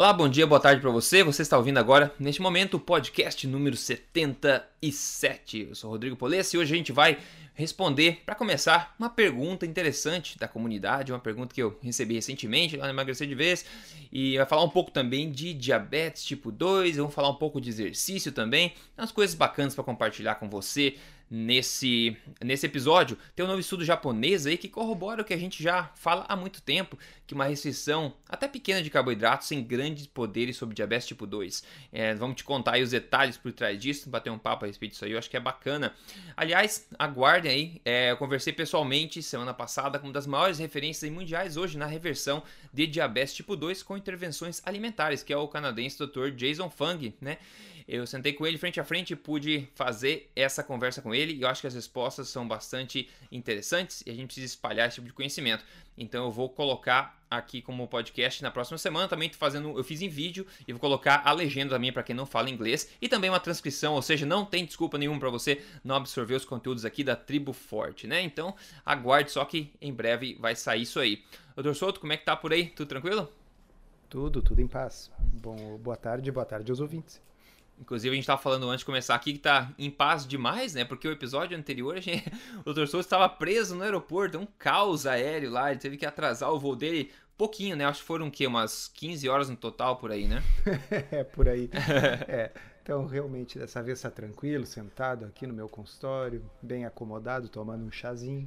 Olá, bom dia, boa tarde para você. Você está ouvindo agora, neste momento, o podcast número 77. Eu sou Rodrigo Polesse e hoje a gente vai responder, para começar, uma pergunta interessante da comunidade, uma pergunta que eu recebi recentemente lá no Emagrecer de Vez, e vai falar um pouco também de diabetes tipo 2, vamos falar um pouco de exercício também, umas coisas bacanas para compartilhar com você nesse, nesse episódio, tem um novo estudo japonês aí que corrobora o que a gente já fala há muito tempo, que uma restrição até pequena de carboidratos tem grandes poderes sobre diabetes tipo 2. É, vamos te contar aí os detalhes por trás disso, bater um papo a respeito disso aí, eu acho que é bacana. Aliás, aguardem aí, é, eu conversei pessoalmente semana passada com uma das maiores referências mundiais hoje na reversão de diabetes tipo 2 com intervenções alimentares, que é o canadense Dr. Jason Fung, né? Eu sentei com ele frente a frente e pude fazer essa conversa com ele e eu acho que as respostas são bastante interessantes e a gente precisa espalhar esse tipo de conhecimento. Então eu vou colocar aqui como podcast na próxima semana. Também tô fazendo, eu fiz em vídeo e vou colocar a legenda também para quem não fala inglês e também uma transcrição, ou seja, não tem desculpa nenhuma para você não absorver os conteúdos aqui da Tribo Forte, né? Então aguarde só que em breve vai sair isso aí. Doutor Souto, como é que tá por aí? Tudo tranquilo? Tudo, tudo em paz. Bom, boa tarde, boa tarde aos ouvintes. Inclusive, a gente estava falando antes de começar aqui que tá em paz demais, né? Porque o episódio anterior, a gente, o Dr. Souza estava preso no aeroporto, um caos aéreo lá, ele teve que atrasar o voo dele pouquinho, né? Acho que foram o quê? Umas 15 horas no total por aí, né? é, por aí. é. Então, realmente, dessa vez está tranquilo, sentado aqui no meu consultório, bem acomodado, tomando um chazinho.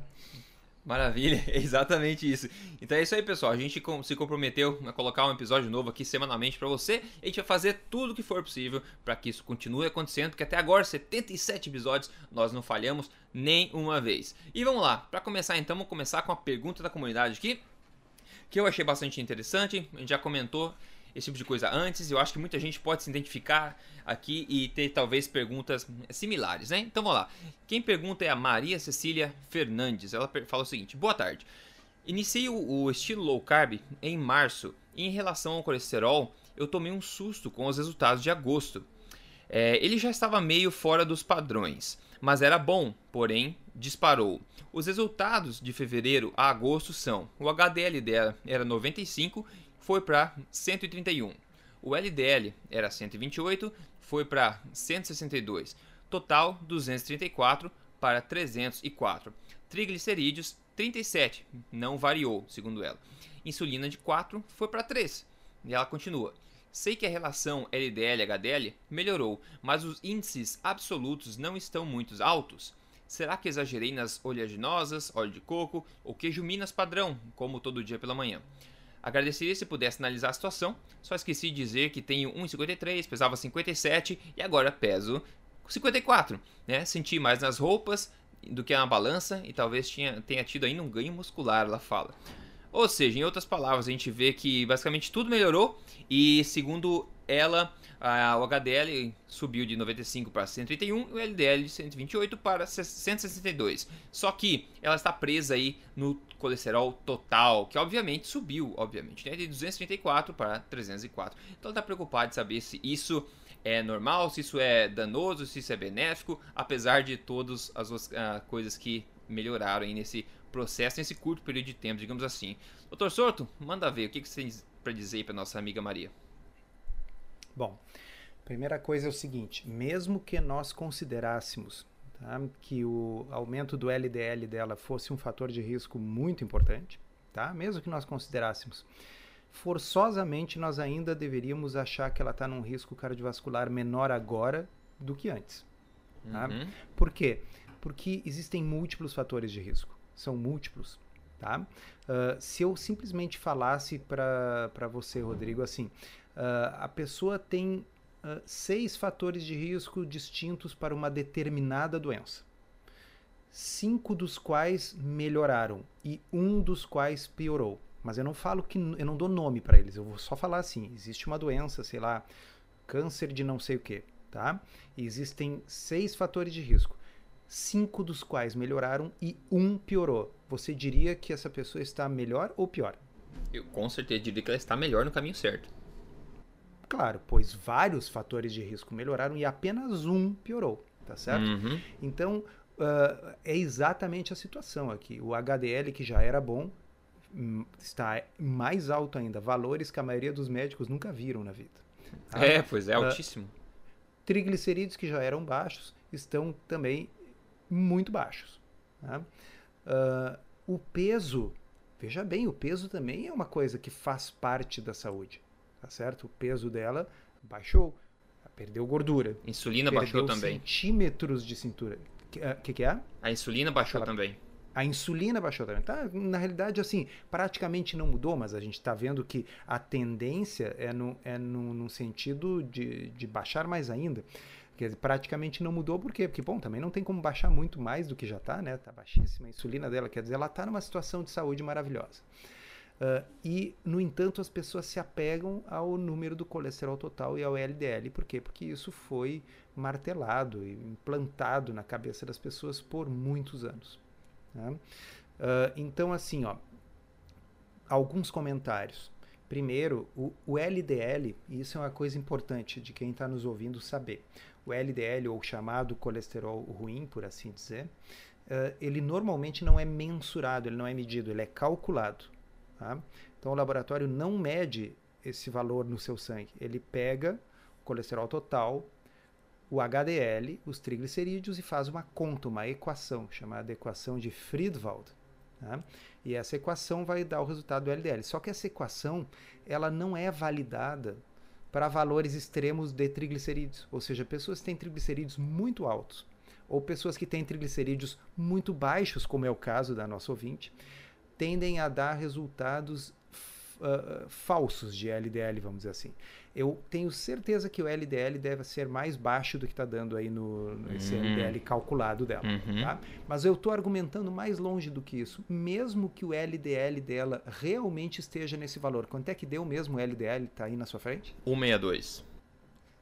Maravilha, é exatamente isso. Então é isso aí, pessoal. A gente se comprometeu a colocar um episódio novo aqui semanalmente para você. A gente vai fazer tudo o que for possível para que isso continue acontecendo, porque até agora, 77 episódios, nós não falhamos nem uma vez. E vamos lá, para começar então, vamos começar com a pergunta da comunidade aqui, que eu achei bastante interessante. A gente já comentou esse tipo de coisa antes. Eu acho que muita gente pode se identificar aqui e ter talvez perguntas similares, né? Então vamos lá. Quem pergunta é a Maria Cecília Fernandes. Ela fala o seguinte: Boa tarde. Iniciei o estilo low carb em março em relação ao colesterol, eu tomei um susto com os resultados de agosto. É, ele já estava meio fora dos padrões, mas era bom, porém disparou. Os resultados de fevereiro a agosto são: o HDL dela era 95 foi para 131. O LDL era 128, foi para 162. Total 234 para 304. Triglicerídeos 37, não variou, segundo ela. Insulina de 4 foi para 3. E ela continua. Sei que a relação LDL-HDL melhorou, mas os índices absolutos não estão muito altos. Será que exagerei nas oleaginosas, óleo de coco ou queijo Minas padrão, como todo dia pela manhã? Agradeceria se pudesse analisar a situação, só esqueci de dizer que tenho 1,53, pesava 57 e agora peso 54. Né? Senti mais nas roupas do que na balança e talvez tinha, tenha tido ainda um ganho muscular, ela fala. Ou seja, em outras palavras, a gente vê que basicamente tudo melhorou e, segundo ela, a, o HDL subiu de 95 para 131 e o LDL de 128 para 162. Só que ela está presa aí no colesterol total, que obviamente subiu, obviamente, né? de 234 para 304. Então ela está preocupada de saber se isso é normal, se isso é danoso, se isso é benéfico, apesar de todas as uh, coisas que melhoraram aí nesse processo, nesse curto período de tempo, digamos assim. Doutor Sorto, manda ver, o que, que você tem para dizer para nossa amiga Maria? Bom, primeira coisa é o seguinte: mesmo que nós considerássemos tá, que o aumento do LDL dela fosse um fator de risco muito importante, tá? mesmo que nós considerássemos, forçosamente nós ainda deveríamos achar que ela está num risco cardiovascular menor agora do que antes. Tá? Uhum. Por quê? Porque existem múltiplos fatores de risco. São múltiplos. Tá? Uh, se eu simplesmente falasse para você, Rodrigo, assim, Uh, a pessoa tem uh, seis fatores de risco distintos para uma determinada doença. Cinco dos quais melhoraram e um dos quais piorou. Mas eu não falo que eu não dou nome para eles, eu vou só falar assim: existe uma doença, sei lá, câncer de não sei o que, tá? E existem seis fatores de risco, cinco dos quais melhoraram e um piorou. Você diria que essa pessoa está melhor ou pior? Eu com certeza diria que ela está melhor no caminho certo. Claro, pois vários fatores de risco melhoraram e apenas um piorou, tá certo? Uhum. Então, uh, é exatamente a situação aqui. O HDL, que já era bom, hum, está mais alto ainda, valores que a maioria dos médicos nunca viram na vida. Tá? É, pois é, ah, altíssimo. Uh, triglicerídeos que já eram baixos estão também muito baixos. Tá? Uh, o peso, veja bem, o peso também é uma coisa que faz parte da saúde, tá certo? O peso dela baixou, perdeu gordura. Insulina baixou também. centímetros de cintura. O que, uh, que, que, é? A insulina baixou Ela, também. A insulina baixou também. Tá, na realidade, assim, praticamente não mudou, mas a gente está vendo que a tendência é no, é no, no sentido de, de baixar mais ainda. Quer dizer, praticamente não mudou, por quê? Porque, bom, também não tem como baixar muito mais do que já está, né? Está baixíssima a insulina dela, quer dizer, ela está numa situação de saúde maravilhosa. Uh, e, no entanto, as pessoas se apegam ao número do colesterol total e ao LDL. Por quê? Porque isso foi martelado e implantado na cabeça das pessoas por muitos anos. Né? Uh, então, assim, ó, alguns comentários. Primeiro, o, o LDL, e isso é uma coisa importante de quem está nos ouvindo saber. O LDL, ou chamado colesterol ruim, por assim dizer, uh, ele normalmente não é mensurado, ele não é medido, ele é calculado. Tá? Então, o laboratório não mede esse valor no seu sangue. Ele pega o colesterol total, o HDL, os triglicerídeos, e faz uma conta, uma equação, chamada equação de Friedwald. Tá? E essa equação vai dar o resultado do LDL. Só que essa equação ela não é validada para valores extremos de triglicerídeos, ou seja, pessoas que têm triglicerídeos muito altos, ou pessoas que têm triglicerídeos muito baixos, como é o caso da nossa ouvinte, tendem a dar resultados uh, falsos de LDL, vamos dizer assim. Eu tenho certeza que o LDL deve ser mais baixo do que está dando aí no, nesse uhum. LDL calculado dela. Uhum. Tá? Mas eu estou argumentando mais longe do que isso. Mesmo que o LDL dela realmente esteja nesse valor. Quanto é que deu mesmo o LDL? Está aí na sua frente? 162.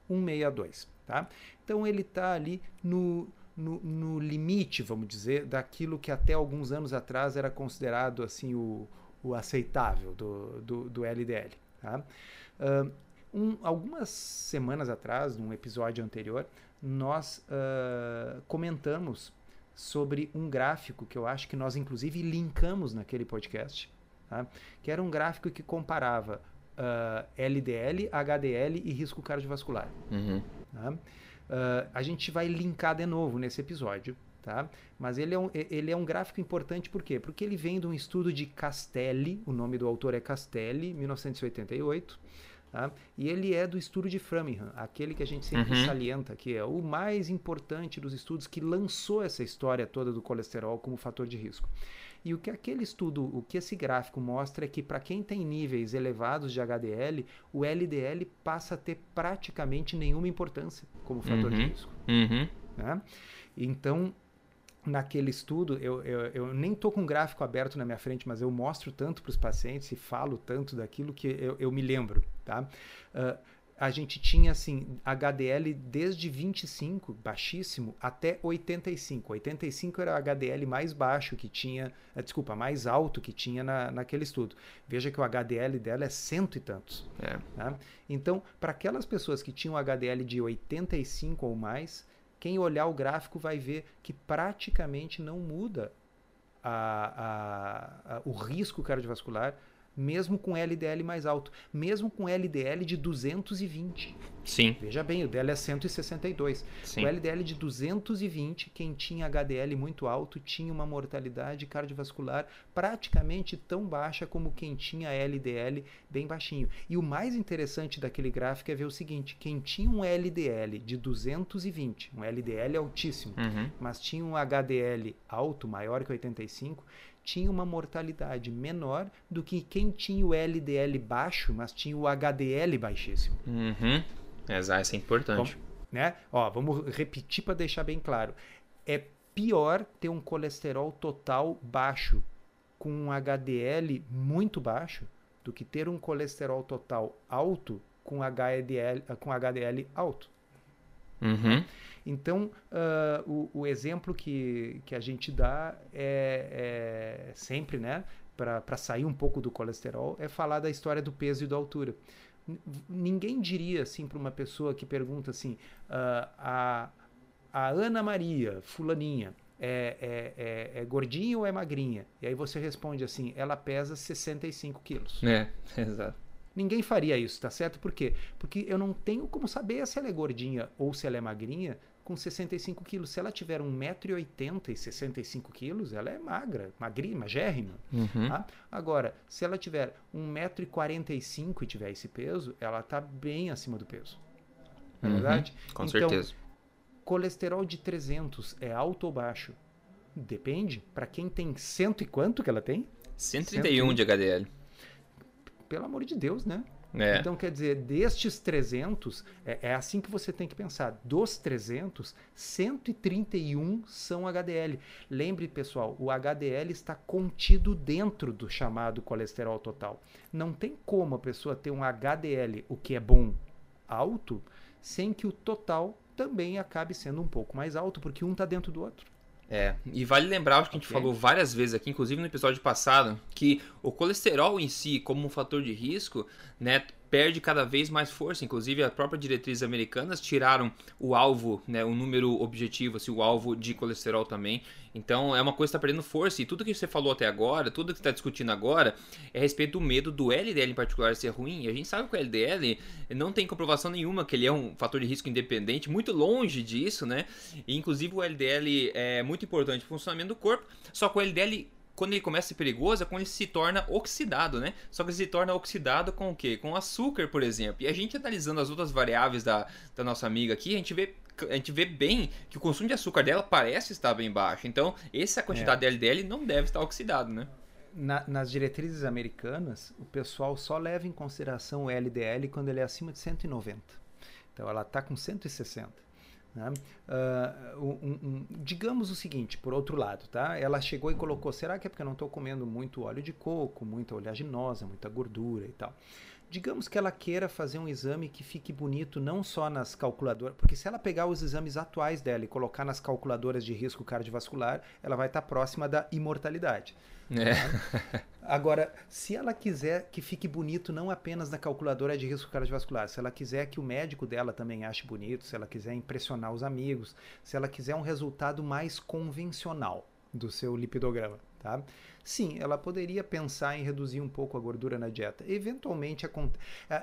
162. Tá? Então ele está ali no, no, no, limite, vamos dizer, daquilo que até alguns anos atrás era considerado assim o, o aceitável do, do, do LDL. Tá? Um, algumas semanas atrás, num episódio anterior, nós uh, comentamos sobre um gráfico que eu acho que nós inclusive linkamos naquele podcast, tá? que era um gráfico que comparava uh, LDL, HDL e risco cardiovascular. Uhum. Tá? Uh, a gente vai linkar de novo nesse episódio, tá? Mas ele é, um, ele é um gráfico importante por quê? Porque ele vem de um estudo de Castelli, o nome do autor é Castelli, 1988, Tá? E ele é do estudo de Framingham, aquele que a gente sempre uhum. salienta, que é o mais importante dos estudos que lançou essa história toda do colesterol como fator de risco. E o que aquele estudo, o que esse gráfico mostra é que para quem tem níveis elevados de HDL, o LDL passa a ter praticamente nenhuma importância como fator uhum. de risco. Uhum. Né? Então, naquele estudo, eu, eu, eu nem estou com um gráfico aberto na minha frente, mas eu mostro tanto para os pacientes e falo tanto daquilo que eu, eu me lembro, tá? Uh, a gente tinha assim HDL desde 25, baixíssimo, até 85. 85 era o HDL mais baixo que tinha, uh, desculpa, mais alto que tinha na, naquele estudo. Veja que o HDL dela é cento e tantos. É. Tá? Então, para aquelas pessoas que tinham HDL de 85 ou mais, quem olhar o gráfico vai ver que praticamente não muda a, a, a, o risco cardiovascular mesmo com LDL mais alto, mesmo com LDL de 220. Sim. Veja bem, o dela é 162. Sim. O LDL de 220, quem tinha HDL muito alto tinha uma mortalidade cardiovascular praticamente tão baixa como quem tinha LDL bem baixinho. E o mais interessante daquele gráfico é ver o seguinte: quem tinha um LDL de 220, um LDL altíssimo, uhum. mas tinha um HDL alto, maior que 85, tinha uma mortalidade menor do que quem tinha o LDL baixo, mas tinha o HDL baixíssimo. Uhum. Exato, isso é importante. Como, né? Ó, vamos repetir para deixar bem claro. É pior ter um colesterol total baixo com um HDL muito baixo do que ter um colesterol total alto com HDL, com HDL alto. Uhum. Então, uh, o, o, exemplo que, que a gente dá é, é sempre, né, para sair um pouco do colesterol, é falar da história do peso e da altura. Ninguém diria assim para uma pessoa que pergunta assim: uh, a, a Ana Maria, fulaninha, é, é, é, é gordinha ou é magrinha? E aí você responde assim, ela pesa 65 quilos. É, exato. Ninguém faria isso, tá certo? Por quê? Porque eu não tenho como saber se ela é gordinha ou se ela é magrinha com 65 quilos. Se ela tiver 1,80m e 65 quilos, ela é magra, magrinha, magérrima. Uhum. Tá? Agora, se ela tiver 1,45m e tiver esse peso, ela está bem acima do peso. Não é Uhum, verdade? Com Então, certeza. Colesterol de 300 é alto ou baixo? Depende. Para quem tem cento e quanto que ela tem? 131 de HDL. Pelo amor de Deus, né? É. Então, quer dizer, destes 300, é, é assim que você tem que pensar. Dos 300, 131 são HDL. Lembre, pessoal, o HDL está contido dentro do chamado colesterol total. Não tem como a pessoa ter um HDL, o que é bom, alto, sem que o total também acabe sendo um pouco mais alto, porque um está dentro do outro. É, e vale lembrar, acho que a gente falou várias vezes aqui, inclusive no episódio passado, que o colesterol em si, como um fator de risco, né, perde cada vez mais força. Inclusive, as próprias diretrizes americanas tiraram o alvo, né, o número objetivo, assim, o alvo de colesterol também. Então, é uma coisa que está perdendo força. E tudo que você falou até agora, tudo que está discutindo agora, é a respeito do medo do LDL em particular ser ruim. E a gente sabe que o LDL não tem comprovação nenhuma que ele é um fator de risco independente, muito longe disso, né? E, inclusive, o LDL é muito importante para o funcionamento do corpo. Só que o LDL quando ele começa a ser perigoso é quando ele se torna oxidado, né? Só que ele se torna oxidado com o quê? Com açúcar, por exemplo. E a gente analisando as outras variáveis da, da nossa amiga aqui, a gente vê a gente vê bem que o consumo de açúcar dela parece estar bem baixo. Então, essa quantidade de LDL não deve estar oxidado, né? Na- nas diretrizes americanas, o pessoal só leva em consideração o LDL quando ele é acima de 190. Então ela está com 160. Né? Um- um- um- digamos o seguinte, por outro lado, tá? Ela chegou e colocou: será que é porque eu não estou comendo muito óleo de coco, muita oleaginosa, muita gordura e tal? Digamos que ela queira fazer um exame que fique bonito não só nas calculadoras, porque se ela pegar os exames atuais dela e colocar nas calculadoras de risco cardiovascular, ela vai estar próxima da imortalidade. É. Agora, se ela quiser que fique bonito não apenas na calculadora de risco cardiovascular, se ela quiser que o médico dela também ache bonito, se ela quiser impressionar os amigos, se ela quiser um resultado mais convencional do seu lipidograma, tá? Sim, ela poderia pensar em reduzir um pouco a gordura na dieta. Eventualmente,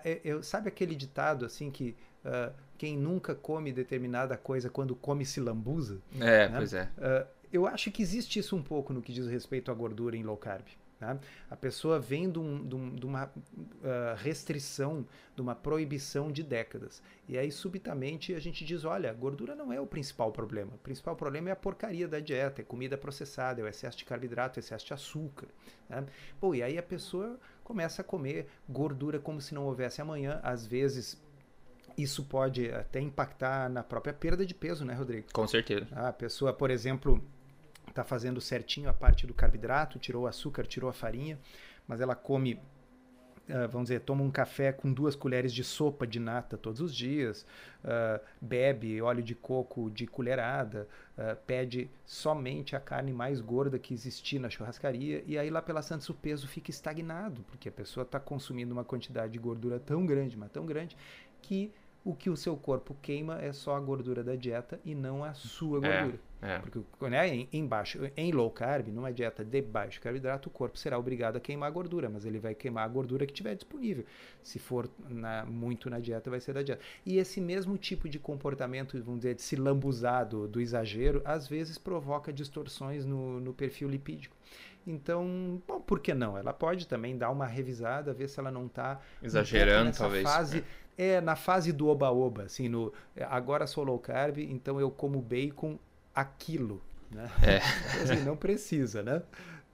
é- é- sabe aquele ditado assim que ah, quem nunca come determinada coisa quando come se lambuza? É, Né? pois é. Uh, eu acho que existe isso um pouco no que diz respeito à gordura em low carb. Né? A pessoa vem de, um- de um- de uma uh, restrição, de uma proibição de décadas. E aí, subitamente, a gente diz: olha, gordura não é o principal problema. O principal problema é a porcaria da dieta, é comida processada, é o excesso de carboidrato, é o excesso de açúcar. né? Pô, e aí a pessoa começa a comer gordura como se não houvesse amanhã. Às vezes, isso pode até impactar na própria perda de peso, né, Rodrigo? Com certeza. A pessoa, por exemplo, está fazendo certinho a parte do carboidrato, tirou o açúcar, tirou a farinha, mas ela come, ah, vamos dizer, toma um café com duas colheres de sopa de nata todos os dias, ah, bebe óleo de coco de colherada, ah, pede somente a carne mais gorda que existir na churrascaria, e aí lá pela Santos o peso fica estagnado, porque a pessoa está consumindo uma quantidade de gordura tão grande, mas tão grande, que o que o seu corpo queima é só a gordura da dieta e não a sua É. gordura. É. Porque né, em, em baixo, em low carb, numa dieta de baixo carboidrato, o corpo será obrigado a queimar a gordura, mas ele vai queimar a gordura que tiver disponível. Se for na- muito na dieta, vai ser da dieta. E esse mesmo tipo de comportamento, vamos dizer, de se lambuzar do, do exagero, às vezes provoca distorções no, no perfil lipídico. Então, bom, por que não? Ela pode também dar uma revisada, ver se ela não está Exagerando, nessa talvez. Fase, é, na fase do oba-oba, assim, no é, agora sou low carb, então eu como bacon aquilo, né? É. Assim, não precisa, né?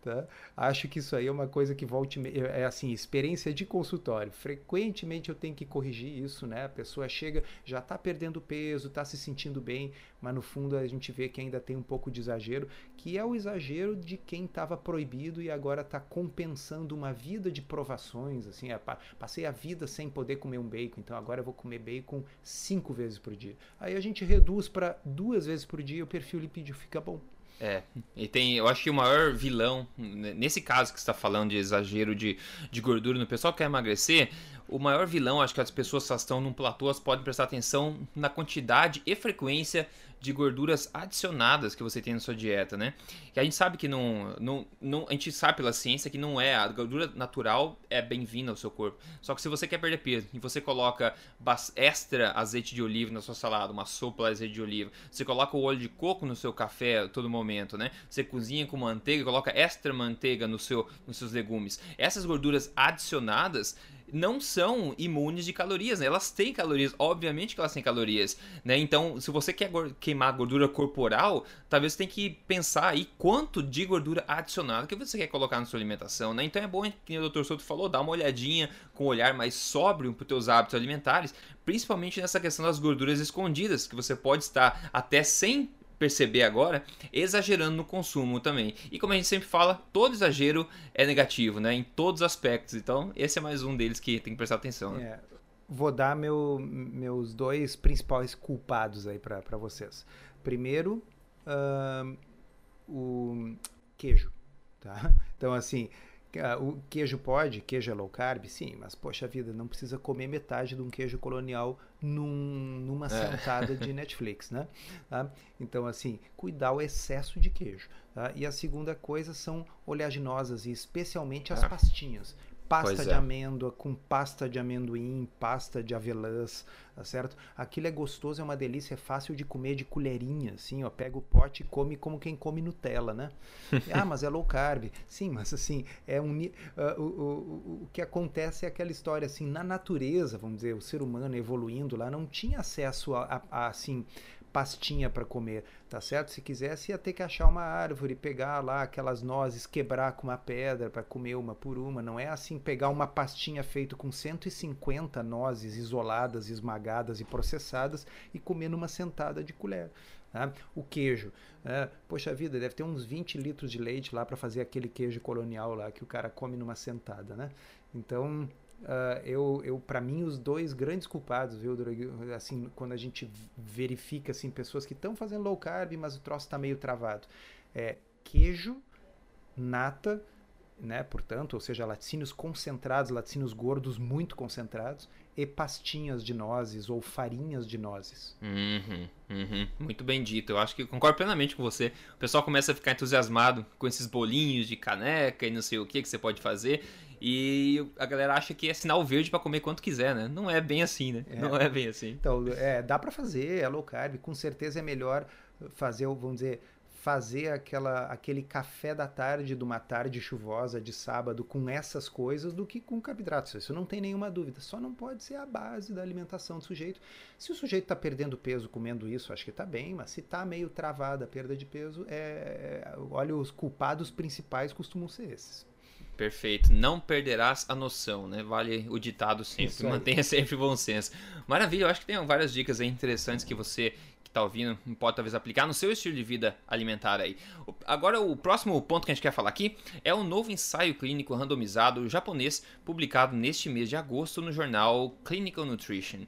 Tá? Acho que isso aí é uma coisa que volte me- é assim, experiência de consultório. Frequentemente eu tenho que corrigir isso, né? A pessoa chega, já está perdendo peso, está se sentindo bem, mas no fundo a gente vê que ainda tem um pouco de exagero, que é o exagero de quem estava proibido e agora está compensando uma vida de provações, assim, é, pa- passei a vida sem poder comer um bacon, então agora eu vou comer bacon cinco vezes por dia. Aí a gente reduz para duas vezes por dia, o perfil lipídico fica bom. É, e tem, eu acho que o maior vilão, nesse caso que você está falando de exagero de, de gordura no pessoal que quer emagrecer, o maior vilão, acho que as pessoas que estão num platô, elas podem prestar atenção na quantidade e frequência de gorduras adicionadas que você tem na sua dieta, né? Que a gente sabe que não, não, não a gente sabe pela ciência que não é a gordura natural é bem-vinda ao seu corpo. Só que se você quer perder peso e você coloca extra azeite de oliva na sua salada, uma sopa de azeite de oliva, você coloca o óleo de coco no seu café todo momento, né? Você cozinha com manteiga, coloca extra manteiga no seu, nos seus legumes. Essas gorduras adicionadas não são imunes de calorias, né? Elas têm calorias, obviamente que elas têm calorias, né? Então, se você quer queimar gordura corporal, talvez você tenha que pensar aí quanto de gordura adicionada que você quer colocar na sua alimentação, né? Então é bom, que o Dr. Souto falou, dar uma olhadinha com um olhar mais sóbrio para os teus hábitos alimentares, principalmente nessa questão das gorduras escondidas, que você pode estar até sem perceber agora, exagerando no consumo também. E como a gente sempre fala, todo exagero é negativo, né? Em todos os aspectos. Então, esse é mais um deles que tem que prestar atenção. Né? É, vou dar meu, meus dois principais culpados aí para vocês. Primeiro, uh, o queijo, tá? Então, assim, o queijo pode, queijo é low carb, sim, mas poxa vida, não precisa comer metade de um queijo colonial num, numa é. sentada de Netflix, né? Tá? Então, assim, cuidar o excesso de queijo. Tá? E a segunda coisa são oleaginosas, e especialmente as ah. pastinhas pasta de é. amêndoa com pasta de amendoim, pasta de avelãs, tá certo? Aquilo é gostoso, é uma delícia, é fácil de comer de colherinha, assim, ó, pega o pote e come como quem come Nutella, né? ah, mas é low carb. Sim, mas assim, é um uh, o, o, o que acontece é aquela história assim, na natureza, vamos dizer, o ser humano evoluindo lá não tinha acesso a, a, a assim pastinha para comer, tá certo? Se quisesse ia ter que achar uma árvore, pegar lá aquelas nozes, quebrar com uma pedra para comer uma por uma. Não é assim pegar uma pastinha feita com 150 nozes isoladas, esmagadas e processadas e comer numa sentada de colher. Tá? O queijo, é, poxa vida, deve ter uns 20 litros de leite lá para fazer aquele queijo colonial lá que o cara come numa sentada, né? Então Uh, eu, eu para mim, os dois grandes culpados, viu, assim, quando a gente verifica, assim, pessoas que estão fazendo low carb, mas o troço está meio travado, é queijo, nata, né, portanto, ou seja, laticínios concentrados, laticínios gordos muito concentrados, e pastinhas de nozes ou farinhas de nozes. Uhum, uhum. Muito bem dito. Eu acho que concordo plenamente com você. O pessoal começa a ficar entusiasmado com esses bolinhos de caneca e não sei o que que você pode fazer. E a galera acha que é sinal verde para comer quanto quiser, né? Não é bem assim, né? É. Não é bem assim. Então, é, dá para fazer, é low carb, com certeza é melhor fazer, vamos dizer, fazer aquela, aquele café da tarde de uma tarde chuvosa de sábado com essas coisas do que com carboidratos. Isso não tem nenhuma dúvida. Só não pode ser a base da alimentação do sujeito. Se o sujeito está perdendo peso comendo isso, acho que está bem, mas se está meio travada a perda de peso, é, é, olha, os culpados principais costumam ser esses. Perfeito. Não perderás a noção, né? Vale o ditado sempre. Mantenha sempre bom senso. Maravilha, eu acho que tem várias dicas interessantes que você que está ouvindo pode talvez aplicar no seu estilo de vida alimentar aí. Agora, o próximo ponto que a gente quer falar aqui é o um novo ensaio clínico randomizado japonês publicado neste mês de agosto no jornal Clinical Nutrition.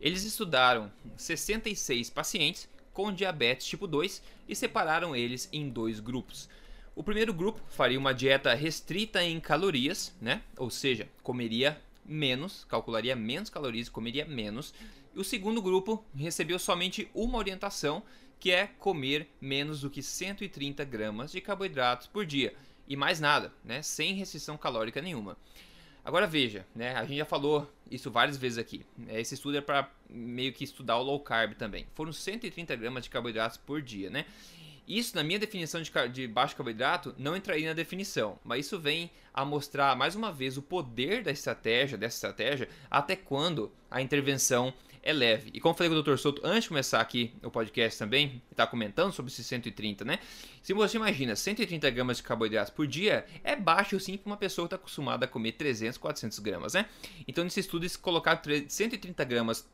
Eles estudaram 66 pacientes com diabetes tipo 2 e separaram eles em dois grupos. O primeiro grupo faria uma dieta restrita em calorias, né? Ou seja, comeria menos, calcularia menos calorias, comeria menos. E o segundo grupo recebeu somente uma orientação, que é comer menos do que 130 gramas de carboidratos por dia e mais nada, né? Sem restrição calórica nenhuma. Agora veja, né? A gente já falou isso várias vezes aqui. Esse estudo é para meio que estudar o low carb também. Foram 130 gramas de carboidratos por dia, né? Isso, na minha definição de, de baixo carboidrato, não entraria na definição, mas isso vem a mostrar mais uma vez o poder da estratégia, dessa estratégia, até quando a intervenção é leve. E como falei com o Dr. Souto antes de começar aqui o podcast também, está comentando sobre esses 130, né? Se você imagina 130 gramas de carboidratos por dia, é baixo sim para uma pessoa que está acostumada a comer 300, 400 gramas, né? Então nesse estudo eles colocaram 130 gramas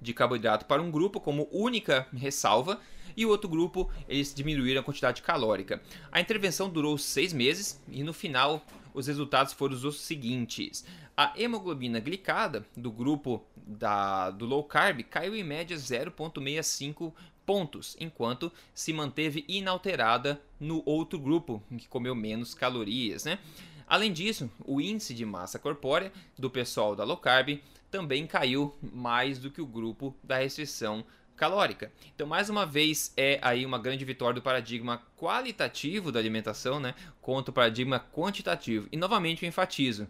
de carboidrato para um grupo como única ressalva e o outro grupo eles diminuíram a quantidade calórica. A intervenção durou seis meses e no final os resultados foram os seguintes: a hemoglobina glicada do grupo da, do low carb caiu em média 0,65 pontos, enquanto se manteve inalterada no outro grupo, que comeu menos calorias. Né? Além disso, o índice de massa corpórea do pessoal da low carb também caiu mais do que o grupo da restrição calórica. Então, mais uma vez, é aí uma grande vitória do paradigma qualitativo da alimentação, né, contra o paradigma quantitativo. E novamente eu enfatizo,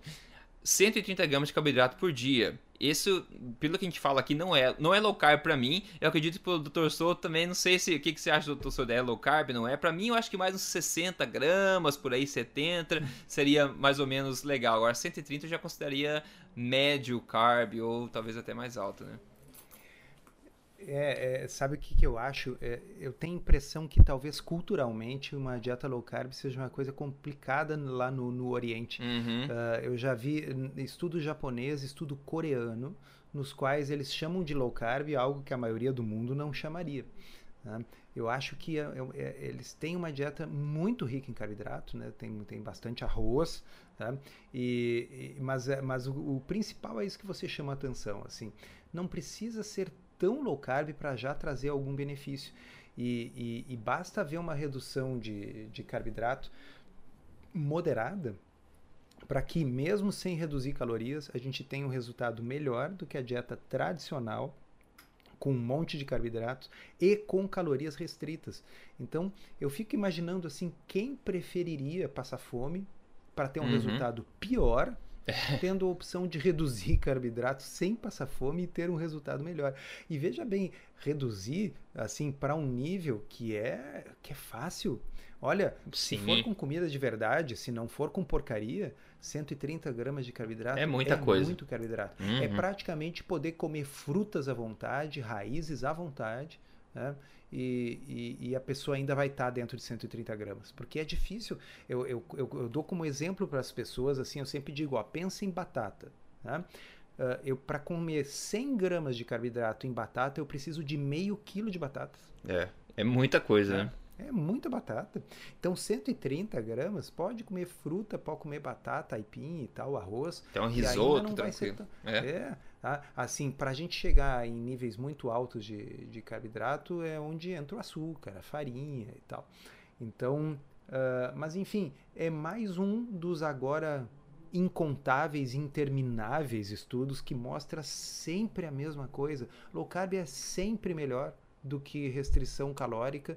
130 gramas de carboidrato por dia. Isso, pelo que a gente fala aqui, não é, não é low carb para mim. Eu acredito que o Dr. Souto também, não sei se o que, que você acha do Dr. Souto, é low carb, não é? Para mim, eu acho que mais uns 60 gramas, por aí 70, seria mais ou menos legal. Agora, 130 eu já consideraria médio carb ou talvez até mais alto, né? É, é, sabe o que, que eu acho? É, eu tenho a impressão que talvez culturalmente uma dieta low carb seja uma coisa complicada lá no, no Oriente. Uhum. Uh, eu já vi estudo japonês, estudo coreano, nos quais eles chamam de low carb algo que a maioria do mundo não chamaria. Né? Eu acho que é, é, é eles têm uma dieta muito rica em carboidrato, né? tem, tem bastante arroz, tá? e, e, mas, mas o, o principal é isso que você chama atenção. Assim, não precisa ser tão low carb para já trazer algum benefício. E, e, e, basta haver uma redução de, de carboidrato moderada para que, mesmo sem reduzir calorias, a gente tenha um resultado melhor do que a dieta tradicional, com um monte de carboidratos e com calorias restritas. Então, eu fico imaginando assim, quem preferiria passar fome para ter um uhum. resultado pior tendo a opção de reduzir carboidratos sem passar fome e ter um resultado melhor. E veja bem, reduzir assim para um nível que é que é fácil. Olha, Sim. se for com comida de verdade, se não for com porcaria, 130 gramas de carboidrato é muita é coisa. muito carboidrato. É uhum. É praticamente poder comer frutas à vontade, raízes à vontade. Né? E, e, e, a pessoa ainda vai estar tá dentro de 130 gramas. Porque é difícil. Eu, eu, eu, eu dou como exemplo para as pessoas, assim, eu sempre digo, ó, pensa em batata. Tá? Uh, eu para comer 100 gramas de carboidrato em batata, eu preciso de meio quilo de batatas. É, é muita coisa, é. né? É muita batata. Então, 130 gramas, pode comer fruta, pode comer batata, aipim e tal, arroz. Um risoto, tranquilo. Tão... É. é. Tá? Assim, para a gente chegar em níveis muito altos de, de carboidrato é onde entra o açúcar, a farinha e tal. Então, uh, mas enfim, é mais um dos agora incontáveis, intermináveis estudos que mostra sempre a mesma coisa. Low carb é sempre melhor do que restrição calórica,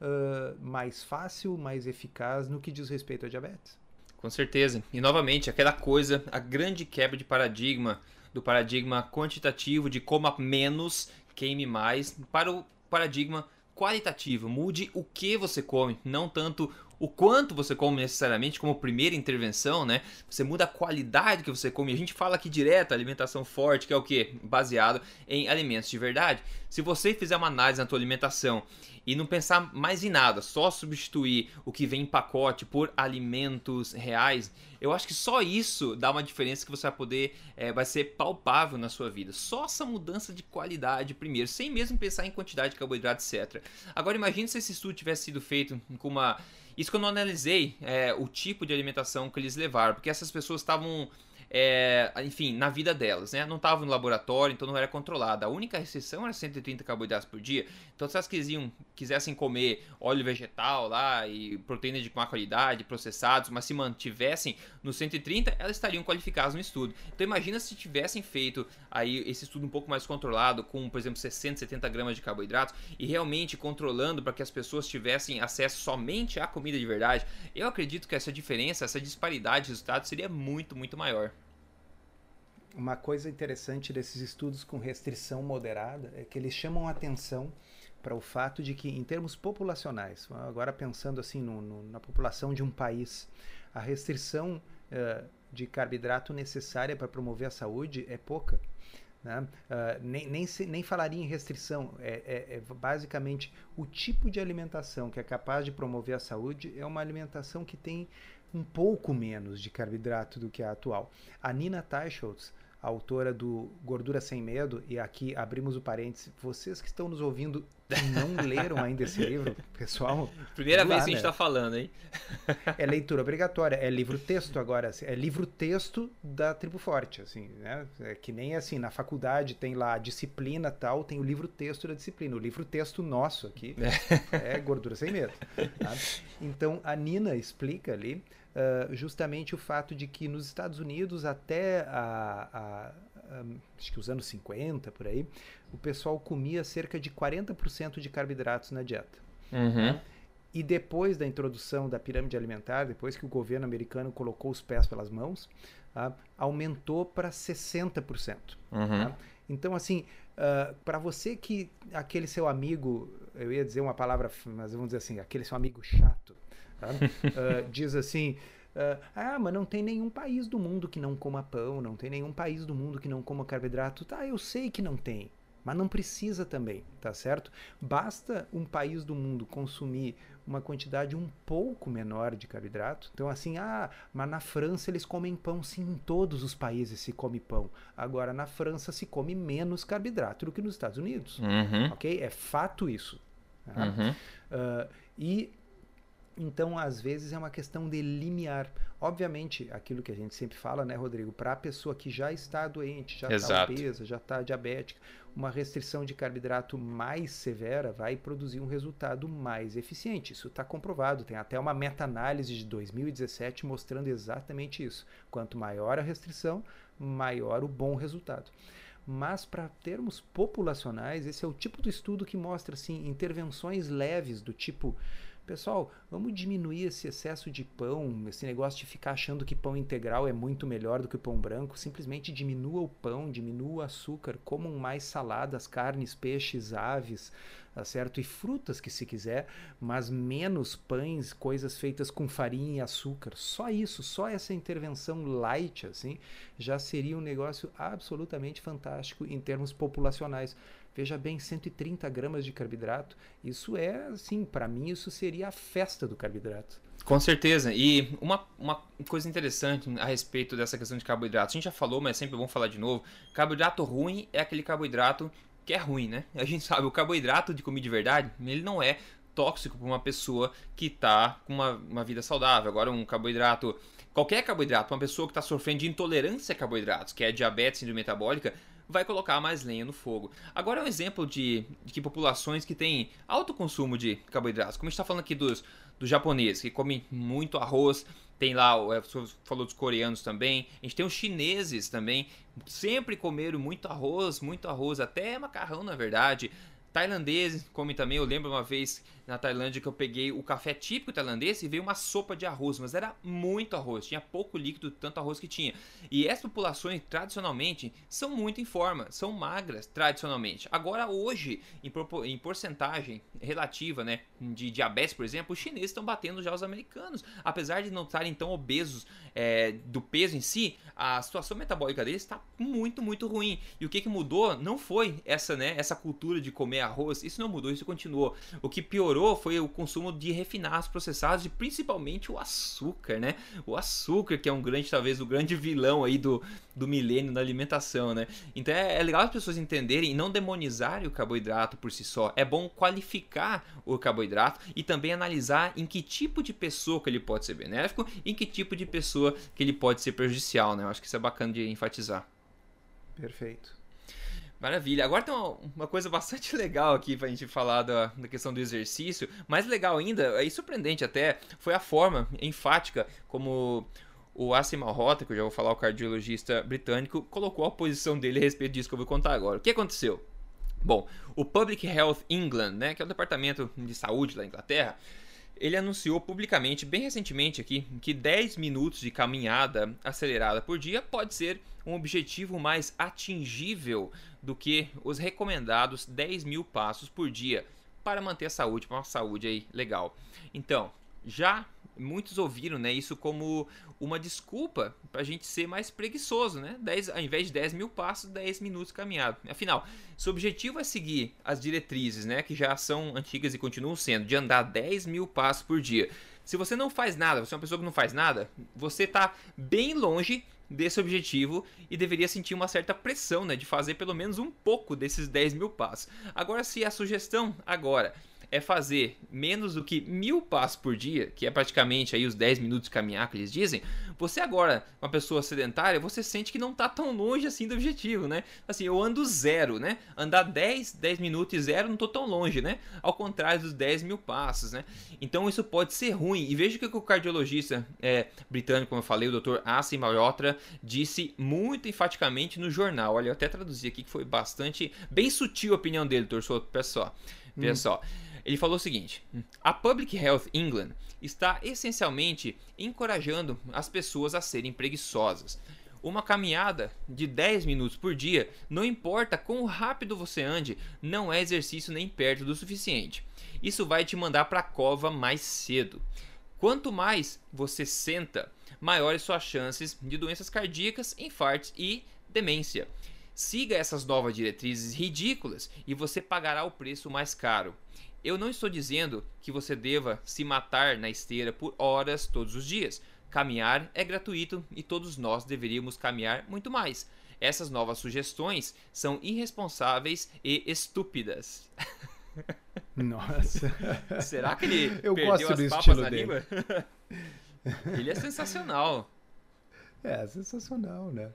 uh, mais fácil, mais eficaz no que diz respeito à diabetes. Com certeza. E novamente, aquela coisa, a grande quebra de paradigma do paradigma quantitativo de coma menos, queime mais, para o paradigma qualitativo. Mude o que você come, não tanto o quanto você come necessariamente como primeira intervenção, né? Você muda a qualidade que você come. A gente fala aqui direto, alimentação forte, que é o que? Baseado em alimentos de verdade. Se você fizer uma análise na tua alimentação e não pensar mais em nada, só substituir o que vem em pacote por alimentos reais, eu acho que só isso dá uma diferença que você vai poder, é, vai ser palpável na sua vida. Só essa mudança de qualidade primeiro, sem mesmo pensar em quantidade de carboidrato, etc. Agora imagine se esse estudo tivesse sido feito com uma isso que eu não analisei é, o tipo de alimentação que eles levaram, porque essas pessoas estavam é, enfim, na vida delas, né? Não estavam no laboratório, então não era controlada. A única restrição era 130 carboidratos por dia. Então, se elas quisiam, quisessem comer óleo vegetal lá e proteínas de má qualidade, processados, mas se mantivessem no 130, elas estariam qualificadas no estudo. Então, imagina se tivessem feito aí esse estudo um pouco mais controlado, com, por exemplo, 60, 70 gramas de carboidratos e realmente controlando para que as pessoas tivessem acesso somente à comida de verdade. Eu acredito que essa diferença, essa disparidade de resultados seria muito, muito maior. Uma coisa interessante desses estudos com restrição moderada é que eles chamam atenção para o fato de que, em termos populacionais, agora pensando assim no, no, na população de um país, a restrição uh, de carboidrato necessária para promover a saúde é pouca. Né? Uh, nem, nem, nem falaria em restrição, é, é, é, basicamente o tipo de alimentação que é capaz de promover a saúde é uma alimentação que tem um pouco menos de carboidrato do que a atual. A Nina Teicholz, autora do Gordura Sem Medo, e aqui abrimos o parênteses. Vocês que estão nos ouvindo não leram ainda esse livro, pessoal. Primeira vez lá, que a gente está né? falando, hein? é leitura obrigatória, é livro-texto agora, assim, é livro-texto da Tribo Forte, assim, né? É que nem assim, na faculdade tem lá a disciplina tal, tem o livro-texto da disciplina. O livro-texto nosso aqui é, é Gordura Sem Medo. Tá? Então, a Nina explica ali uh, justamente o fato de que nos Estados Unidos até a, a uh, acho que os anos 50 por aí, o pessoal comia cerca de 40% de carboidratos na dieta. Uhum. E depois da introdução da pirâmide alimentar, depois que o governo americano colocou os pés pelas mãos, uh, aumentou para 60%. Uhum. Tá? Então, assim, uh, para você que aquele seu amigo, eu ia dizer uma palavra, mas vamos dizer assim, aquele seu amigo chato? Uh, diz assim. Uh, ah, mas não tem nenhum país do mundo que não coma pão, não tem nenhum país do mundo que não coma carboidrato. Tá, eu sei que não tem, mas não precisa também, tá certo? Basta um país do mundo consumir uma quantidade um pouco menor de carboidrato. Então, assim, ah, mas na França eles comem pão. Sim, em todos os países se come pão. Agora, na França se come menos carboidrato do que nos Estados Unidos. Uhum. Ok? É fato isso. Tá? Uhum. Uh, e então, às vezes, é uma questão de limiar. Obviamente, aquilo que a gente sempre fala, né, Rodrigo? Para a pessoa que já está doente, já está obesa, já está diabética, uma restrição de carboidrato mais severa vai produzir um resultado mais eficiente. Isso está comprovado. Tem até uma meta-análise de 2017 mostrando exatamente isso. Quanto maior a restrição, maior o bom resultado. Mas para termos populacionais, esse é o tipo do estudo que mostra assim intervenções leves do tipo Pessoal, vamos diminuir esse excesso de pão, esse negócio de ficar achando que pão integral é muito melhor do que pão branco. Simplesmente diminua o pão, diminua o açúcar, comam mais saladas, carnes, peixes, aves, tá certo? E frutas que se quiser, mas menos pães, coisas feitas com farinha e açúcar. Só isso, só essa intervenção light assim, já seria um negócio absolutamente fantástico em termos populacionais. Veja bem, 130 gramas de carboidrato. Isso é, assim, para mim, isso seria a festa do carboidrato. Com certeza. E uma, uma coisa interessante a respeito dessa questão de carboidrato. A gente já falou, mas é sempre bom falar de novo. Carboidrato ruim é aquele carboidrato que é ruim, né? A gente sabe, o carboidrato de comida de verdade, ele não é tóxico para uma pessoa que está com uma, uma vida saudável. Agora, um carboidrato, qualquer carboidrato, uma pessoa que está sofrendo de intolerância a carboidratos, que é diabetes síndrome metabólica, vai colocar mais lenha no fogo. Agora é um exemplo de, de que populações que têm alto consumo de carboidratos, como a gente está falando aqui dos, dos japoneses, que comem muito arroz, tem lá, o falou dos coreanos também, a gente tem os chineses também, sempre comeram muito arroz, muito arroz, até macarrão na verdade. Tailandeses comem também, eu lembro uma vez na Tailândia que eu peguei o café típico tailandês e veio uma sopa de arroz, mas era muito arroz, tinha pouco líquido, tanto arroz que tinha. E essas populações, tradicionalmente, são muito em forma, são magras, tradicionalmente. Agora, hoje, em, em porcentagem relativa, né, de diabetes, por exemplo, os chineses estão batendo já os americanos. Apesar de não estarem tão obesos é, do peso em si, a situação metabólica deles está muito, muito ruim. E o que, que mudou não foi essa, né, essa cultura de comer arroz, isso não mudou, isso continuou. O que piorou piorou foi o consumo de refinados processados e principalmente o açúcar, né? O açúcar, que é um grande, talvez, o grande vilão aí do, do milênio da alimentação, né? Então é, é legal as pessoas entenderem e não demonizarem o carboidrato por si só. É bom qualificar o carboidrato e também analisar em que tipo de pessoa que ele pode ser benéfico e em que tipo de pessoa que ele pode ser prejudicial, né? Eu acho que isso é bacana de enfatizar. Perfeito. Maravilha. Agora tem uma, uma, coisa bastante legal aqui pra gente falar da, da questão do exercício. Mais legal ainda, e surpreendente até, foi a forma enfática como o Malhotra, que eu já vou falar, o cardiologista britânico, colocou a posição dele a respeito disso que eu vou contar agora. O que aconteceu? Bom, o Public Health England, né, que é o departamento de saúde da Inglaterra, ele anunciou publicamente, bem recentemente aqui, que 10 minutos de caminhada acelerada por dia pode ser um objetivo mais atingível do que os recomendados 10 mil passos por dia para manter a saúde, para uma saúde aí legal. Então, já muitos ouviram né, isso como uma desculpa para a gente ser mais preguiçoso, né? 10, ao invés de 10 mil passos, 10 minutos caminhado. Afinal, se o objetivo é seguir as diretrizes, né, que já são antigas e continuam sendo, de andar 10 mil passos por dia, se você não faz nada, você é uma pessoa que não faz nada, você está bem longe desse objetivo e deveria sentir uma certa pressão né, de fazer pelo menos um pouco desses 10 mil passos. Agora, se a sugestão agora é fazer menos do que mil passos por dia, que é praticamente aí os 10 minutos de caminhar que eles dizem, você agora, uma pessoa sedentária, você sente que não está tão longe assim do objetivo, né? Assim, eu ando zero, né? Andar 10, 10 minutos e zero, não estou tão longe, né? Ao contrário dos 10 mil passos, né? Então isso pode ser ruim. E veja o que o cardiologista é, britânico, como eu falei, o Dr. Asim Malhotra, disse muito enfaticamente no jornal. Olha, eu até traduzi aqui que foi bastante, bem sutil a opinião dele, doutor Pessoal. Pessoal, hum. ele falou o seguinte: a Public Health England está essencialmente encorajando as pessoas a serem preguiçosas. Uma caminhada de 10 minutos por dia, não importa quão rápido você ande, não é exercício nem perto do suficiente. Isso vai te mandar para a cova mais cedo. Quanto mais você senta, maiores suas chances de doenças cardíacas, infartos e demência. Siga essas novas diretrizes ridículas e você pagará o preço mais caro. Eu não estou dizendo que você deva se matar na esteira por horas todos os dias. Caminhar é gratuito e todos nós deveríamos caminhar muito mais. Essas novas sugestões são irresponsáveis e estúpidas. Nossa. Será que ele Eu perdeu gosto as do papas estilo na dele. língua? ele é sensacional. É, sensacional, né?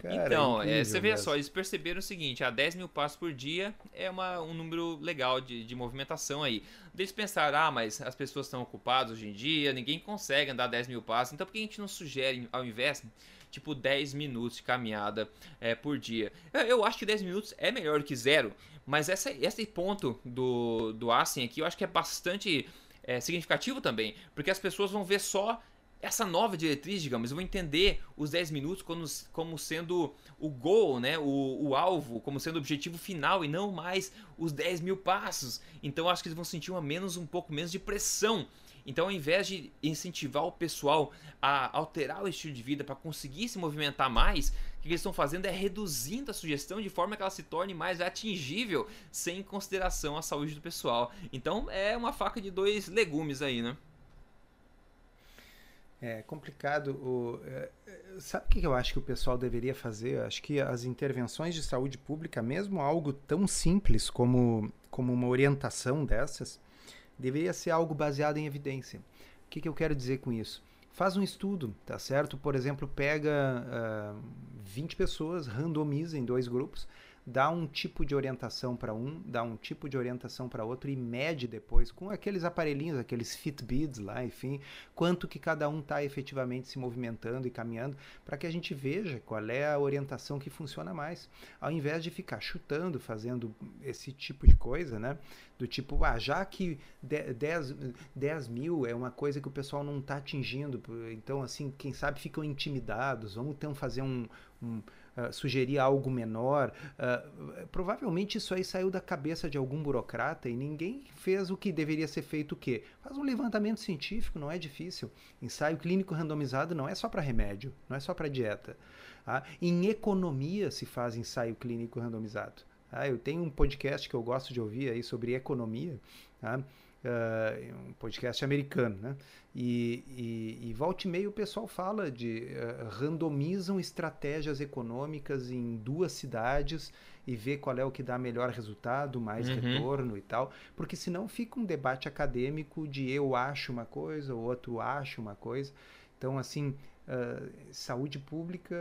Cara, então, é é, você vê só, eles perceberam o seguinte: a 10 mil passos por dia é uma, um número legal de, de movimentação aí. Eles pensaram, ah, mas as pessoas estão ocupadas hoje em dia, ninguém consegue andar 10 mil passos, então por que a gente não sugere, ao invés, tipo 10 minutos de caminhada é, por dia? Eu, eu acho que 10 minutos é melhor que zero, mas essa, esse ponto do, do Assen aqui eu acho que é bastante é, significativo também, porque as pessoas vão ver só essa nova diretriz, digamos, eu vou entender os 10 minutos como, como sendo o goal, né? O, o alvo, como sendo o objetivo final e não mais os 10 mil passos. Então acho que eles vão sentir uma menos, um pouco menos de pressão. Então, ao invés de incentivar o pessoal a alterar o estilo de vida para conseguir se movimentar mais, o que eles estão fazendo é reduzindo a sugestão de forma que ela se torne mais atingível, sem consideração à saúde do pessoal. Então, é uma faca de dois legumes aí, né? É complicado. O, é, é, sabe o que eu acho que o pessoal deveria fazer? Eu acho que as intervenções de saúde pública, mesmo algo tão simples como, como uma orientação dessas, deveria ser algo baseado em evidência. O que, que eu quero dizer com isso? Faz um estudo, tá certo? Por exemplo, pega uh, 20 pessoas, randomiza em dois grupos, dá um tipo de orientação para um, dá um tipo de orientação para outro e mede depois com aqueles aparelhinhos, aqueles Fitbits lá, enfim, quanto que cada um está efetivamente se movimentando e caminhando, para que a gente veja qual é a orientação que funciona mais, ao invés de ficar chutando, fazendo esse tipo de coisa, né? Do tipo, ah, já que 10, 10 mil é uma coisa que o pessoal não está atingindo, então, assim, quem sabe ficam intimidados, vamos então fazer um, um Uh, sugerir algo menor. Uh, provavelmente isso aí saiu da cabeça de algum burocrata e ninguém fez o que deveria ser feito o quê? Faz um levantamento científico, não é difícil. Ensaio clínico randomizado não é só para remédio, não é só para dieta. Tá? Em economia se faz ensaio clínico randomizado. Tá? Eu tenho um podcast que eu gosto de ouvir aí sobre economia. Tá? Uh, um podcast americano, né? E, e, e volta e meia o pessoal fala de uh, randomizam estratégias econômicas em duas cidades e vê qual é o que dá melhor resultado, mais uhum. retorno e tal, porque senão fica um debate acadêmico de eu acho uma coisa, o outro acha uma coisa. Então, assim, Uh, saúde pública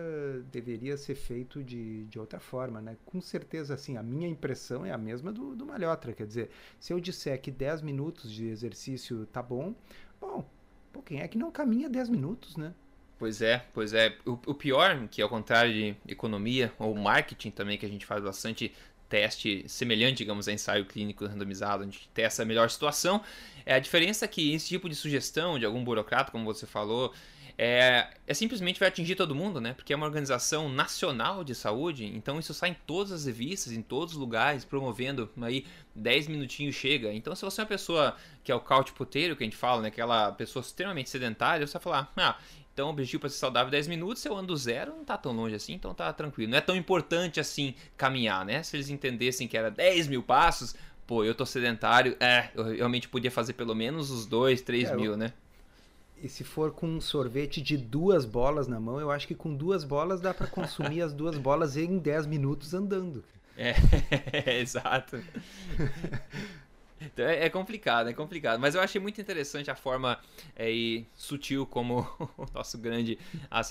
deveria ser feito de, de outra forma, né? Com certeza, assim, a minha impressão é a mesma do, do Malhotra, quer dizer, se eu disser que 10 minutos de exercício tá bom, bom, pô, quem é que não caminha 10 minutos, né? Pois é, pois é. O, o pior, que ao contrário de economia ou marketing também, que a gente faz bastante teste semelhante, digamos, a ensaio clínico randomizado, gente testa a melhor situação, é a diferença que esse tipo de sugestão de algum burocrata, como você falou, é, é, simplesmente vai atingir todo mundo, né? Porque é uma organização nacional de saúde, então isso sai em todas as revistas, em todos os lugares, promovendo aí 10 minutinhos chega. Então se você é uma pessoa que é o couch puteiro, que a gente fala, né? Aquela pessoa extremamente sedentária, você vai falar, ah, então o objetivo para ser saudável 10 minutos, se eu ando zero, não tá tão longe assim, então tá tranquilo. Não é tão importante assim caminhar, né? Se eles entendessem que era 10 mil passos, pô, eu tô sedentário, é, eu realmente podia fazer pelo menos os 2, 3 é, mil, né? E se for com um sorvete de duas bolas na mão, eu acho que com duas bolas dá para consumir as duas bolas em 10 minutos andando. É, é exato. Então, é, é, complicado, é complicado. Mas eu achei muito interessante a forma é, e sutil como o nosso grande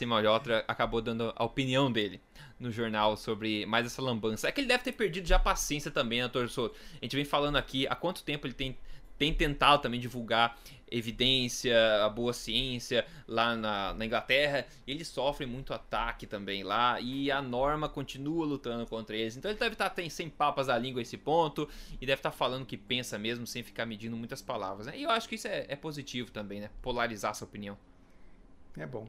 Malhotra acabou dando a opinião dele no jornal sobre mais essa lambança. É que ele deve ter perdido já a paciência também, né, torcedor? A gente vem falando aqui há quanto tempo ele tem tem tentado também divulgar evidência, a boa ciência lá na, na, Inglaterra. Eles sofrem muito ataque também lá e a norma continua lutando contra eles. Então ele deve estar tá, sem papas da língua esse ponto e deve estar tá falando o que pensa mesmo sem ficar medindo muitas palavras. Né? E eu acho que isso é, é positivo também, né? Polarizar essa opinião. É bom.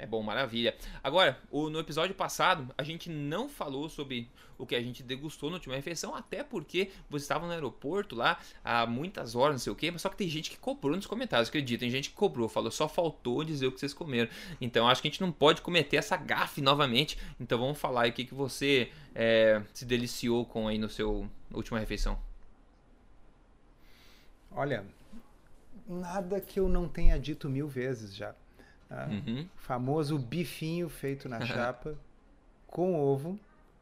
É bom, maravilha. Agora, o, no episódio passado, a gente não falou sobre o que a gente degustou na última refeição, até porque você estava no aeroporto lá há muitas horas, não sei o quê, mas só que tem gente que cobrou nos comentários, acredita, tem gente que cobrou, falou, só faltou dizer o que vocês comeram. Então acho que a gente não pode cometer essa gafe novamente. Então vamos falar aí o que, que você é, se deliciou com aí no seu última refeição. Olha, nada que eu não tenha dito mil vezes já. Tá? Uhum. Famoso bifinho feito na chapa com ovo.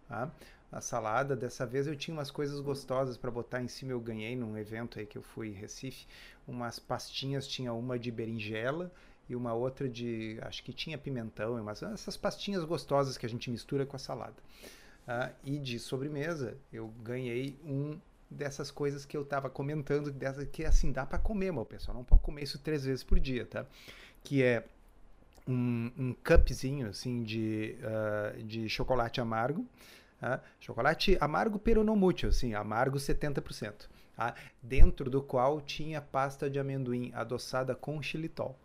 Tá? A salada, dessa vez eu tinha umas coisas gostosas para botar em cima. Eu ganhei num evento aí que eu fui em Recife, umas pastinhas, tinha uma de berinjela e uma outra de, acho que tinha pimentão, mas essas pastinhas gostosas que a gente mistura com a salada. Ah, e de sobremesa, eu ganhei um dessas coisas que eu estava comentando, dessa, que assim dá para comer, mas o pessoal não pode comer isso três vezes por dia, tá? Que é um, um cupzinho assim de, uh, de chocolate amargo. Uh, chocolate amargo peronomútil, assim, amargo 70%. Tá? Dentro do qual tinha pasta de amendoim adoçada com xilitol.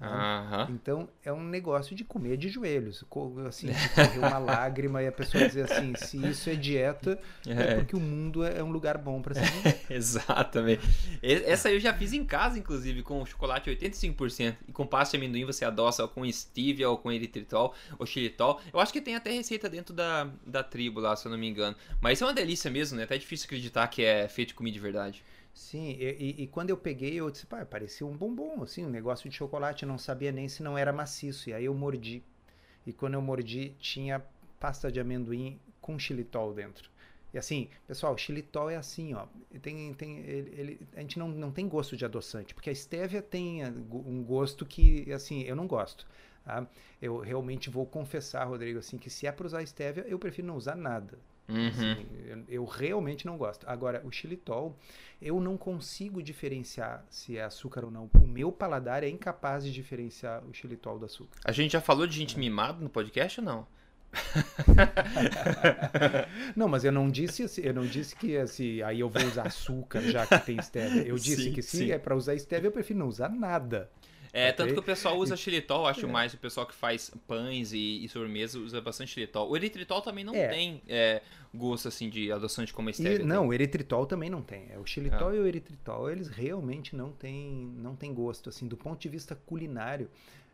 Uhum. Então é um negócio de comer de joelhos, assim, de correr uma lágrima e a pessoa dizer assim, se isso é dieta, é, é porque o mundo é um lugar bom para se viver. Exatamente. Essa eu já fiz em casa, inclusive, com chocolate 85% e com pasta de amendoim você adoça com stevia ou com eritritol ou xilitol. Eu acho que tem até receita dentro da, da tribo lá, se eu não me engano. Mas é uma delícia mesmo, né? Até difícil acreditar que é feito de comida de verdade. Sim, e, e, quando eu peguei, eu disse, pá, parecia um bombom, assim, um negócio de chocolate, não sabia nem se não era maciço. E aí eu mordi. E quando eu mordi, tinha pasta de amendoim com xilitol dentro. E assim, pessoal, xilitol é assim, ó. Tem, tem, ele, ele, a gente não, não tem gosto de adoçante, porque a stevia tem eh, um gosto que, assim, eu não gosto. Tá? Eu realmente vou confessar, Rodrigo, assim, que se é para usar stevia, eu prefiro não usar nada. Uhum. Assim, eu, eu, realmente não gosto. Agora, o xilitol, eu não consigo diferenciar se é açúcar ou não. O meu paladar é incapaz de diferenciar o xilitol do açúcar. A gente já falou de gente mimada no podcast ou não? não, mas eu não disse assim, eu não disse que assim, aí eu vou usar açúcar já que tem stevia. Eu disse sim, que se sim. é para usar stevia, eu prefiro não usar nada. É, tanto que o pessoal usa xilitol, acho é. mais o pessoal que faz pães e, e sobremesa usa bastante xilitol. O eritritol também não é. tem é, gosto assim de adoçante como a stevia. não, o eritritol também não tem. É, o xilitol ah. e o eritritol, eles realmente não têm não tem gosto assim do ponto de vista culinário.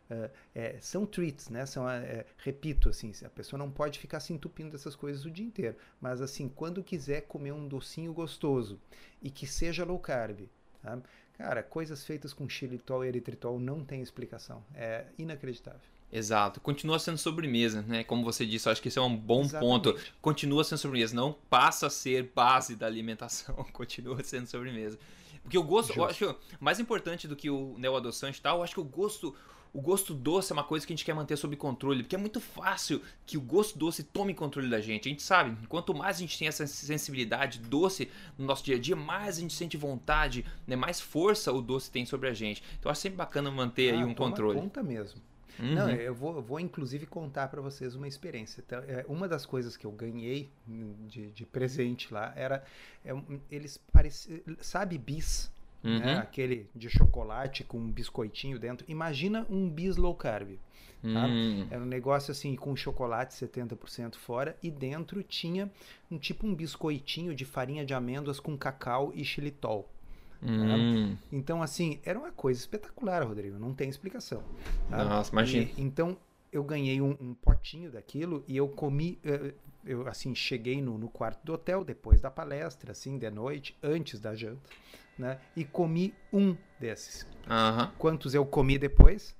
Uh, é, são treats, né? São, é, repito, assim, a pessoa não pode ficar se entupindo dessas coisas o dia inteiro. Mas assim, quando quiser comer um docinho gostoso e que seja low carb, tá? Cara, coisas feitas com xilitol e eritritol não tem explicação. É inacreditável. Exato. Continua sendo sobremesa, né? Como você disse, eu acho que esse é um bom Exatamente. ponto. Continua sendo sobremesa, não passa a ser base da alimentação. Continua sendo sobremesa. Porque o gosto, Justo. eu acho mais importante do que o neoadoçante e tal, eu acho que o gosto, o gosto doce é uma coisa que a gente quer manter sob controle, porque é muito fácil que o gosto doce tome controle da gente. A gente sabe, quanto mais a gente tem essa sensibilidade doce no nosso dia a dia, mais a gente sente vontade, né, mais força o doce tem sobre a gente. Então é sempre bacana manter ah, aí um controle. conta mesmo. Uhum. Não, eu vou, eu vou inclusive contar para vocês uma experiência. Então, é, uma das coisas que eu ganhei de, de presente lá era. É, eles pareciam. Sabe, bis? Uhum. Né? Aquele de chocolate com um biscoitinho dentro. Imagina um bis low carb. Tá? Hum. Era um negócio assim com chocolate 70% fora e dentro tinha um tipo um biscoitinho de farinha de amêndoas com cacau e xilitol. Tá? Hum. Então, assim, era uma coisa espetacular, Rodrigo. Não tem explicação. Tá? Nossa, imagina. então, eu ganhei um, um, potinho daquilo e eu comi. Eh, eu, assim, cheguei no, no quarto do hotel depois da palestra, assim, de noite, antes da janta né? E comi um desses. Uhum. Quantos eu comi depois?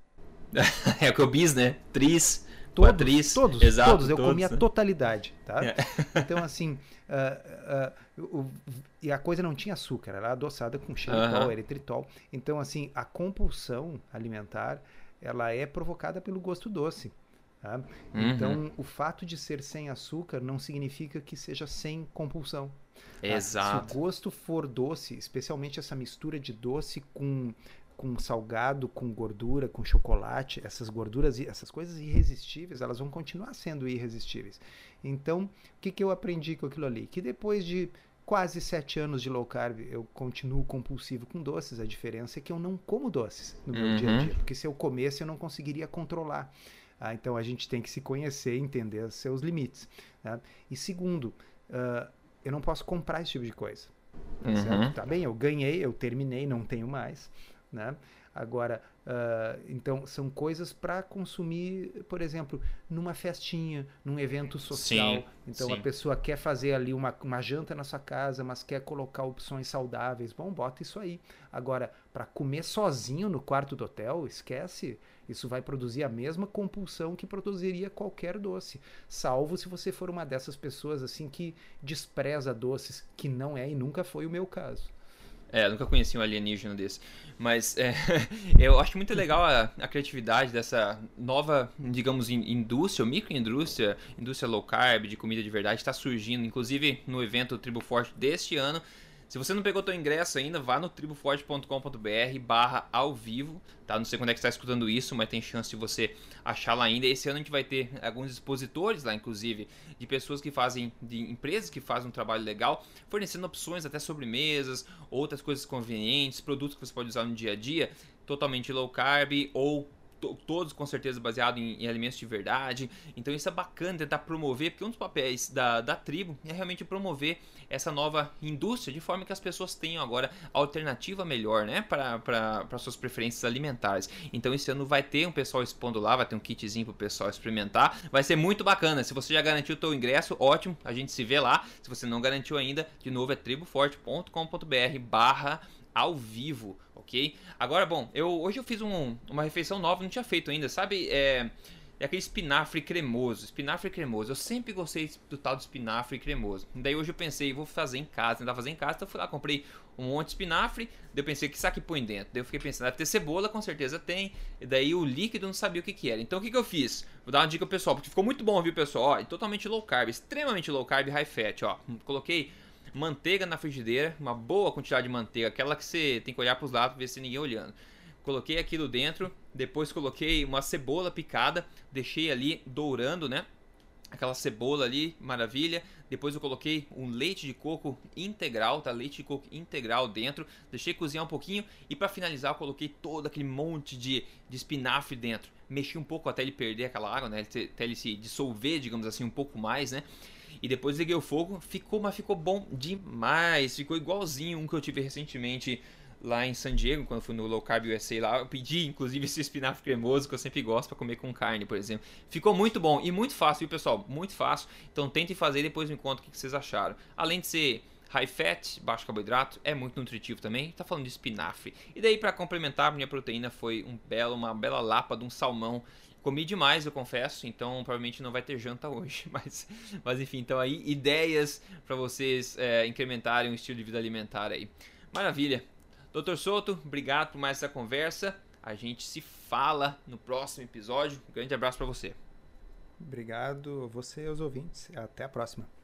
é o que eu bis, né? Tris, todos, atriz. Todos, Exato, todos. Eu todos. comi a totalidade, tá? É. Então, assim, uh, uh, o, e a coisa não tinha açúcar, ela era adoçada com xilitol, Aham. eritritol. Então, assim, a compulsão alimentar, ela é provocada pelo gosto doce. Tá? Uhum. Então, o fato de ser sem açúcar não significa que seja sem compulsão. tá? Exato. Se o gosto for doce, especialmente essa mistura de doce com, com salgado, com gordura, com chocolate, essas gorduras, e essas coisas irresistíveis, elas vão continuar sendo irresistíveis. Então, o que, que eu aprendi com aquilo ali? Que depois de quase sete anos de low carb, eu continuo compulsivo com doces. A diferença é que eu não como doces no meu dia a Uhum. dia, porque se eu comesse, eu não conseguiria controlar. Ah, então, a gente tem que se conhecer e entender os seus limites. tá? E segundo, ah, eu não posso comprar esse tipo de coisa. Tá, Uhum. Tá bem, eu ganhei, eu terminei, não tenho mais. Né? Agora, ah, então, são coisas para consumir, por exemplo, numa festinha, num evento social. Sim, então, sim. a pessoa quer fazer ali uma, uma janta na sua casa, mas quer colocar opções saudáveis. Bom, bota isso aí. Agora, para comer sozinho no quarto do hotel, esquece. Isso vai produzir a mesma compulsão que produziria qualquer doce. Salvo se você for uma dessas pessoas assim que despreza doces, que não é e nunca foi o meu caso. É, nunca conheci um alienígena desse. Mas é, eu acho muito legal a, a criatividade dessa nova, digamos, in- indústria, microindústria, indústria low carb, de comida de verdade, está surgindo. Inclusive no evento Tribo Forte deste ano. Se você não pegou teu ingresso ainda, vá no triboforte.com.br barra ao vivo, tá? Não sei quando é que está escutando isso, mas tem chance de você achar lá ainda. Esse ano a gente vai ter alguns expositores lá, inclusive, de pessoas que fazem, de empresas que fazem um trabalho legal, fornecendo opções até sobremesas, outras coisas convenientes, produtos que você pode usar no dia a dia, totalmente low carb ou todos com certeza baseados em, em alimentos de verdade. Então isso é bacana tentar promover, porque um dos papéis da, da tribo é realmente promover essa nova indústria de forma que as pessoas tenham agora alternativa melhor, né, para suas preferências alimentares. Então esse ano vai ter um pessoal expondo lá, vai ter um kitzinho pro pessoal experimentar. Vai ser muito bacana. Se você já garantiu o teu ingresso, ótimo, a gente se vê lá. Se você não garantiu ainda, de novo é triboforte.com.br barra ao vivo, ok? Agora, bom, eu hoje eu fiz um- uma refeição nova, não tinha feito ainda, sabe? É, é aquele espinafre cremoso, espinafre cremoso. Eu sempre gostei do tal de espinafre cremoso. Daí hoje eu pensei, vou fazer em casa, tentar fazer em casa, então fui lá, comprei um monte de espinafre, daí eu pensei, que saque põe dentro? Daí eu fiquei pensando, deve ter cebola, com certeza tem, e daí o líquido não sabia o que que era. Então o que que eu fiz? Vou dar uma dica pro pessoal, porque ficou muito bom, viu, pessoal? Ó, totalmente low carb, extremamente low carb, high fat, ó. Coloquei manteiga na frigideira, uma boa quantidade de manteiga, aquela que você tem que olhar para os lados ver se ninguém olhando. Coloquei aquilo dentro, depois coloquei uma cebola picada, deixei ali dourando, né? Aquela cebola ali, maravilha. Depois eu coloquei um leite de coco integral, tá? Leite de coco integral dentro. Deixei cozinhar um pouquinho e para finalizar eu coloquei todo aquele monte de, de espinafre dentro. Mexi um pouco até ele perder aquela água, né? Até ele se dissolver, digamos assim, um pouco mais, né? E depois liguei o fogo, ficou, mas ficou bom demais. Ficou igualzinho um que eu tive recentemente lá em San Diego, quando fui no Low Carb USA lá. Eu pedi, inclusive, esse espinafre cremoso que eu sempre gosto para comer com carne, por exemplo. Ficou muito bom e muito fácil, viu, pessoal? Muito fácil. Então tentem fazer e depois me conta o que vocês acharam. Além de ser high fat, baixo carboidrato, é muito nutritivo também. Tá falando de espinafre. E daí, para complementar, minha proteína foi um belo, uma bela lapa de um salmão Comi demais, eu confesso, então provavelmente não vai ter janta hoje. Mas, mas enfim, então aí ideias para vocês é, incrementarem o estilo de vida alimentar aí. Maravilha. Doutor Soto, obrigado por mais essa conversa. A gente se fala no próximo episódio. Um grande abraço para você. Obrigado você e aos ouvintes. Até a próxima.